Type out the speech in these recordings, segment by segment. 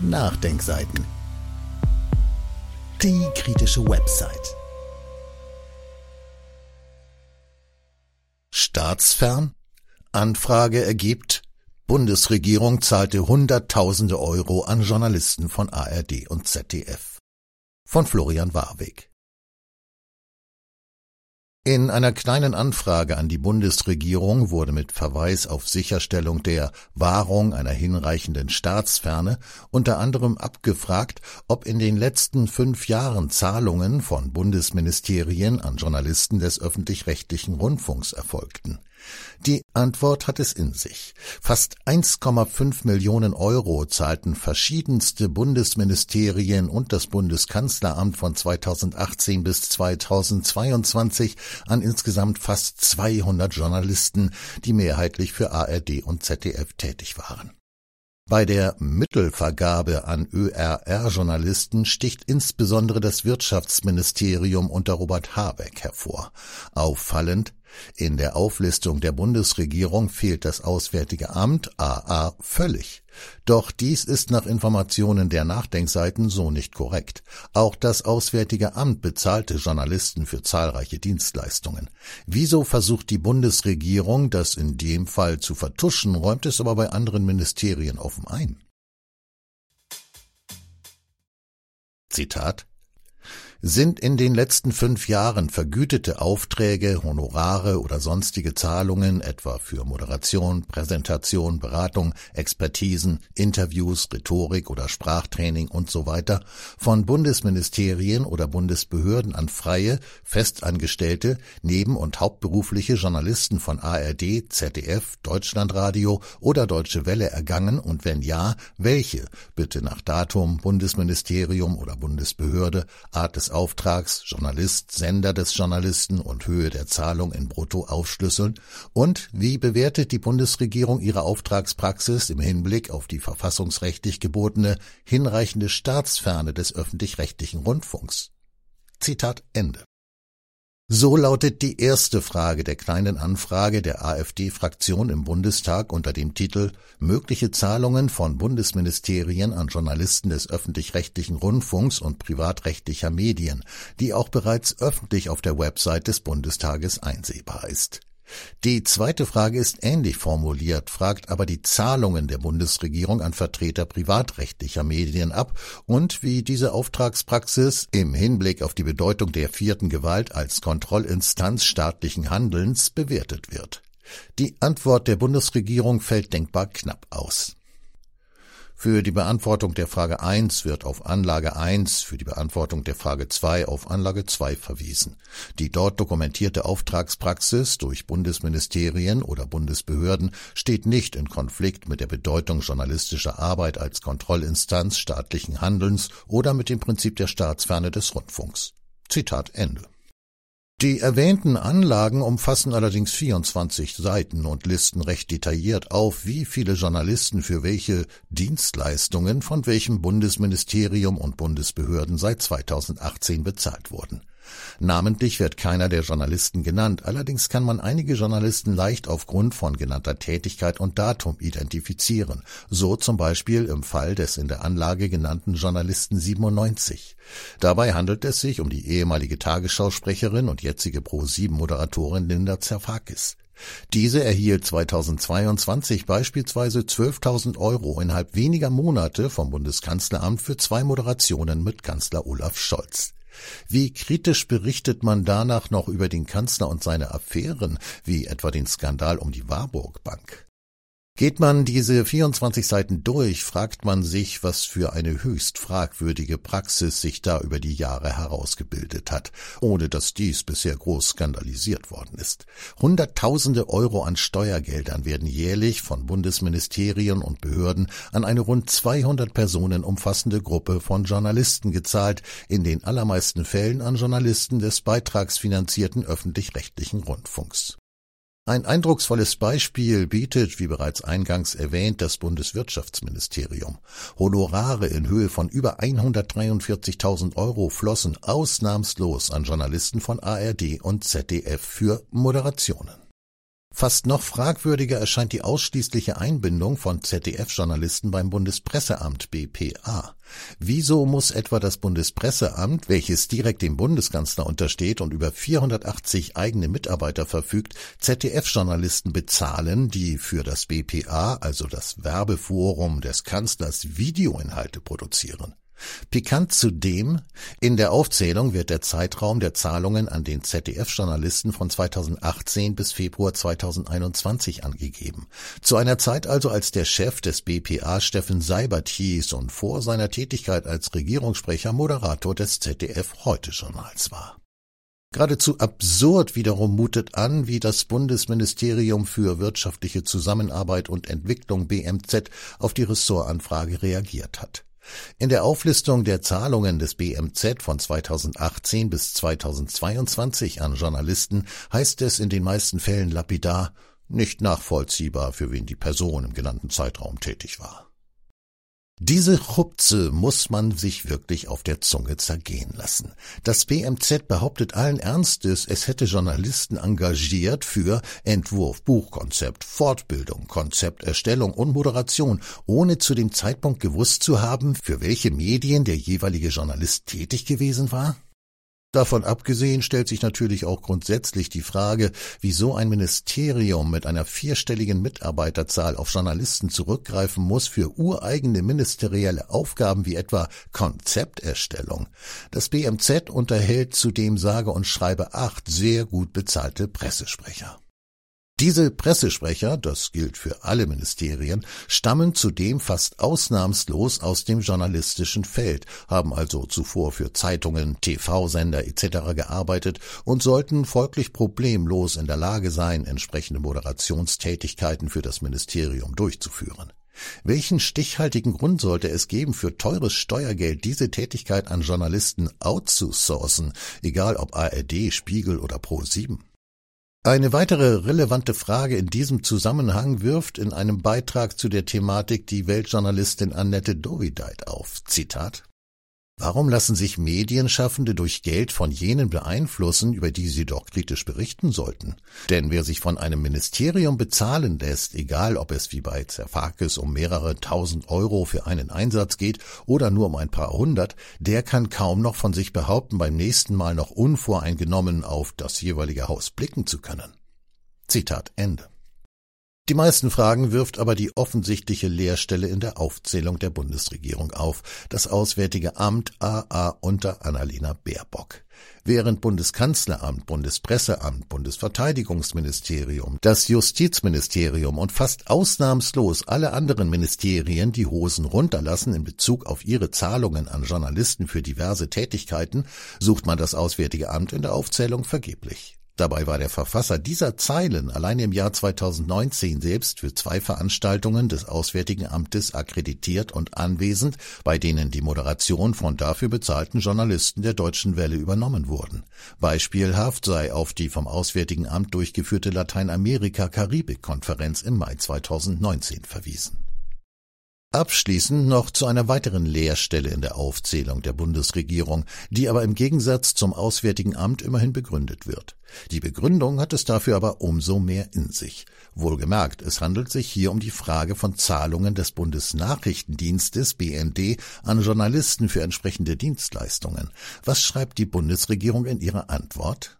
Nachdenkseiten. Die kritische Website. Staatsfern? Anfrage ergibt, Bundesregierung zahlte Hunderttausende Euro an Journalisten von ARD und ZDF. Von Florian Warweg. In einer kleinen Anfrage an die Bundesregierung wurde mit Verweis auf Sicherstellung der Wahrung einer hinreichenden Staatsferne unter anderem abgefragt, ob in den letzten fünf Jahren Zahlungen von Bundesministerien an Journalisten des öffentlich-rechtlichen Rundfunks erfolgten. Die Antwort hat es in sich. Fast 1,5 Millionen Euro zahlten verschiedenste Bundesministerien und das Bundeskanzleramt von 2018 bis 2022 an insgesamt fast 200 Journalisten, die mehrheitlich für ARD und ZDF tätig waren. Bei der Mittelvergabe an ÖRR-Journalisten sticht insbesondere das Wirtschaftsministerium unter Robert Habeck hervor. Auffallend in der Auflistung der Bundesregierung fehlt das Auswärtige Amt AA völlig. Doch dies ist nach Informationen der Nachdenkseiten so nicht korrekt. Auch das Auswärtige Amt bezahlte Journalisten für zahlreiche Dienstleistungen. Wieso versucht die Bundesregierung, das in dem Fall zu vertuschen, räumt es aber bei anderen Ministerien offen ein? Zitat sind in den letzten fünf Jahren vergütete Aufträge, Honorare oder sonstige Zahlungen, etwa für Moderation, Präsentation, Beratung, Expertisen, Interviews, Rhetorik oder Sprachtraining und so von Bundesministerien oder Bundesbehörden an freie, festangestellte, neben- und hauptberufliche Journalisten von ARD, ZDF, Deutschlandradio oder Deutsche Welle ergangen und wenn ja, welche? Bitte nach Datum, Bundesministerium oder Bundesbehörde, Art Auftrags, Journalist, Sender des Journalisten und Höhe der Zahlung in Brutto aufschlüsseln? Und wie bewertet die Bundesregierung ihre Auftragspraxis im Hinblick auf die verfassungsrechtlich gebotene hinreichende Staatsferne des öffentlich-rechtlichen Rundfunks? Zitat Ende. So lautet die erste Frage der kleinen Anfrage der AfD-Fraktion im Bundestag unter dem Titel Mögliche Zahlungen von Bundesministerien an Journalisten des öffentlich-rechtlichen Rundfunks und privatrechtlicher Medien, die auch bereits öffentlich auf der Website des Bundestages einsehbar ist. Die zweite Frage ist ähnlich formuliert, fragt aber die Zahlungen der Bundesregierung an Vertreter privatrechtlicher Medien ab und wie diese Auftragspraxis im Hinblick auf die Bedeutung der vierten Gewalt als Kontrollinstanz staatlichen Handelns bewertet wird. Die Antwort der Bundesregierung fällt denkbar knapp aus. Für die Beantwortung der Frage 1 wird auf Anlage 1, für die Beantwortung der Frage 2 auf Anlage 2 verwiesen. Die dort dokumentierte Auftragspraxis durch Bundesministerien oder Bundesbehörden steht nicht in Konflikt mit der Bedeutung journalistischer Arbeit als Kontrollinstanz staatlichen Handelns oder mit dem Prinzip der Staatsferne des Rundfunks. Zitat Ende. Die erwähnten Anlagen umfassen allerdings 24 Seiten und listen recht detailliert auf, wie viele Journalisten für welche Dienstleistungen von welchem Bundesministerium und Bundesbehörden seit 2018 bezahlt wurden. Namentlich wird keiner der Journalisten genannt, allerdings kann man einige Journalisten leicht aufgrund von genannter Tätigkeit und Datum identifizieren, so zum Beispiel im Fall des in der Anlage genannten Journalisten 97. Dabei handelt es sich um die ehemalige Tagesschausprecherin und jetzige Pro-7-Moderatorin Linda Zerfakis. Diese erhielt 2022 beispielsweise 12.000 Euro innerhalb weniger Monate vom Bundeskanzleramt für zwei Moderationen mit Kanzler Olaf Scholz. Wie kritisch berichtet man danach noch über den Kanzler und seine Affären, wie etwa den Skandal um die Warburg Bank? Geht man diese 24 Seiten durch, fragt man sich, was für eine höchst fragwürdige Praxis sich da über die Jahre herausgebildet hat, ohne dass dies bisher groß skandalisiert worden ist. Hunderttausende Euro an Steuergeldern werden jährlich von Bundesministerien und Behörden an eine rund 200 Personen umfassende Gruppe von Journalisten gezahlt, in den allermeisten Fällen an Journalisten des beitragsfinanzierten öffentlich-rechtlichen Rundfunks. Ein eindrucksvolles Beispiel bietet, wie bereits eingangs erwähnt, das Bundeswirtschaftsministerium. Honorare in Höhe von über 143.000 Euro flossen ausnahmslos an Journalisten von ARD und ZDF für Moderationen. Fast noch fragwürdiger erscheint die ausschließliche Einbindung von ZDF-Journalisten beim Bundespresseamt BPA. Wieso muss etwa das Bundespresseamt, welches direkt dem Bundeskanzler untersteht und über 480 eigene Mitarbeiter verfügt, ZDF-Journalisten bezahlen, die für das BPA, also das Werbeforum des Kanzlers, Videoinhalte produzieren? Pikant zudem, in der Aufzählung wird der Zeitraum der Zahlungen an den ZDF-Journalisten von 2018 bis Februar 2021 angegeben. Zu einer Zeit also, als der Chef des BPA Steffen Seibert hieß und vor seiner Tätigkeit als Regierungssprecher Moderator des ZDF-Heute-Journals war. Geradezu absurd wiederum mutet an, wie das Bundesministerium für wirtschaftliche Zusammenarbeit und Entwicklung BMZ auf die Ressortanfrage reagiert hat. In der Auflistung der Zahlungen des BMZ von 2018 bis 2022 an Journalisten heißt es in den meisten Fällen lapidar nicht nachvollziehbar, für wen die Person im genannten Zeitraum tätig war. Diese Chupze muss man sich wirklich auf der Zunge zergehen lassen. Das BMZ behauptet allen Ernstes, es hätte Journalisten engagiert für Entwurf, Buchkonzept, Fortbildung, Konzepterstellung und Moderation, ohne zu dem Zeitpunkt gewusst zu haben, für welche Medien der jeweilige Journalist tätig gewesen war? Davon abgesehen stellt sich natürlich auch grundsätzlich die Frage, wieso ein Ministerium mit einer vierstelligen Mitarbeiterzahl auf Journalisten zurückgreifen muss für ureigene ministerielle Aufgaben wie etwa Konzepterstellung. Das BMZ unterhält zudem sage und schreibe acht sehr gut bezahlte Pressesprecher. Diese Pressesprecher, das gilt für alle Ministerien, stammen zudem fast ausnahmslos aus dem journalistischen Feld, haben also zuvor für Zeitungen, TV-Sender etc. gearbeitet und sollten folglich problemlos in der Lage sein, entsprechende Moderationstätigkeiten für das Ministerium durchzuführen. Welchen stichhaltigen Grund sollte es geben, für teures Steuergeld diese Tätigkeit an Journalisten outzusourcen, egal ob ARD, Spiegel oder Pro7? Eine weitere relevante Frage in diesem Zusammenhang wirft in einem Beitrag zu der Thematik die Weltjournalistin Annette Dovideit auf. Zitat Warum lassen sich Medienschaffende durch Geld von jenen beeinflussen, über die sie doch kritisch berichten sollten? Denn wer sich von einem Ministerium bezahlen lässt, egal ob es wie bei Zerfakis um mehrere tausend Euro für einen Einsatz geht oder nur um ein paar hundert, der kann kaum noch von sich behaupten, beim nächsten Mal noch unvoreingenommen auf das jeweilige Haus blicken zu können. Zitat Ende. Die meisten Fragen wirft aber die offensichtliche Leerstelle in der Aufzählung der Bundesregierung auf, das Auswärtige Amt AA unter Annalena Baerbock. Während Bundeskanzleramt, Bundespresseamt, Bundesverteidigungsministerium, das Justizministerium und fast ausnahmslos alle anderen Ministerien die Hosen runterlassen in Bezug auf ihre Zahlungen an Journalisten für diverse Tätigkeiten, sucht man das Auswärtige Amt in der Aufzählung vergeblich. Dabei war der Verfasser dieser Zeilen allein im Jahr 2019 selbst für zwei Veranstaltungen des Auswärtigen Amtes akkreditiert und anwesend, bei denen die Moderation von dafür bezahlten Journalisten der Deutschen Welle übernommen wurden. Beispielhaft sei auf die vom Auswärtigen Amt durchgeführte Lateinamerika-Karibik-Konferenz im Mai 2019 verwiesen. Abschließend noch zu einer weiteren Leerstelle in der Aufzählung der Bundesregierung, die aber im Gegensatz zum Auswärtigen Amt immerhin begründet wird. Die Begründung hat es dafür aber umso mehr in sich. Wohlgemerkt, es handelt sich hier um die Frage von Zahlungen des Bundesnachrichtendienstes BND an Journalisten für entsprechende Dienstleistungen. Was schreibt die Bundesregierung in ihrer Antwort?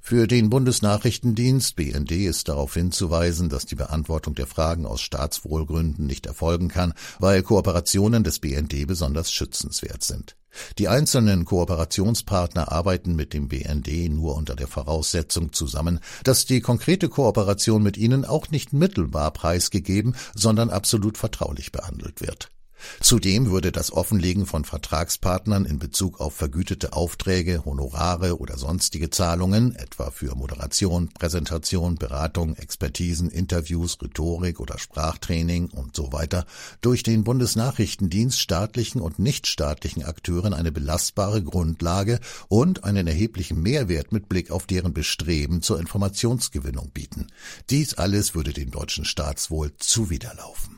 Für den Bundesnachrichtendienst BND ist darauf hinzuweisen, dass die Beantwortung der Fragen aus Staatswohlgründen nicht erfolgen kann, weil Kooperationen des BND besonders schützenswert sind. Die einzelnen Kooperationspartner arbeiten mit dem BND nur unter der Voraussetzung zusammen, dass die konkrete Kooperation mit ihnen auch nicht mittelbar preisgegeben, sondern absolut vertraulich behandelt wird. Zudem würde das Offenlegen von Vertragspartnern in Bezug auf vergütete Aufträge, Honorare oder sonstige Zahlungen, etwa für Moderation, Präsentation, Beratung, Expertisen, Interviews, Rhetorik oder Sprachtraining und so weiter, durch den Bundesnachrichtendienst staatlichen und nichtstaatlichen Akteuren eine belastbare Grundlage und einen erheblichen Mehrwert mit Blick auf deren Bestreben zur Informationsgewinnung bieten. Dies alles würde dem deutschen Staatswohl zuwiderlaufen.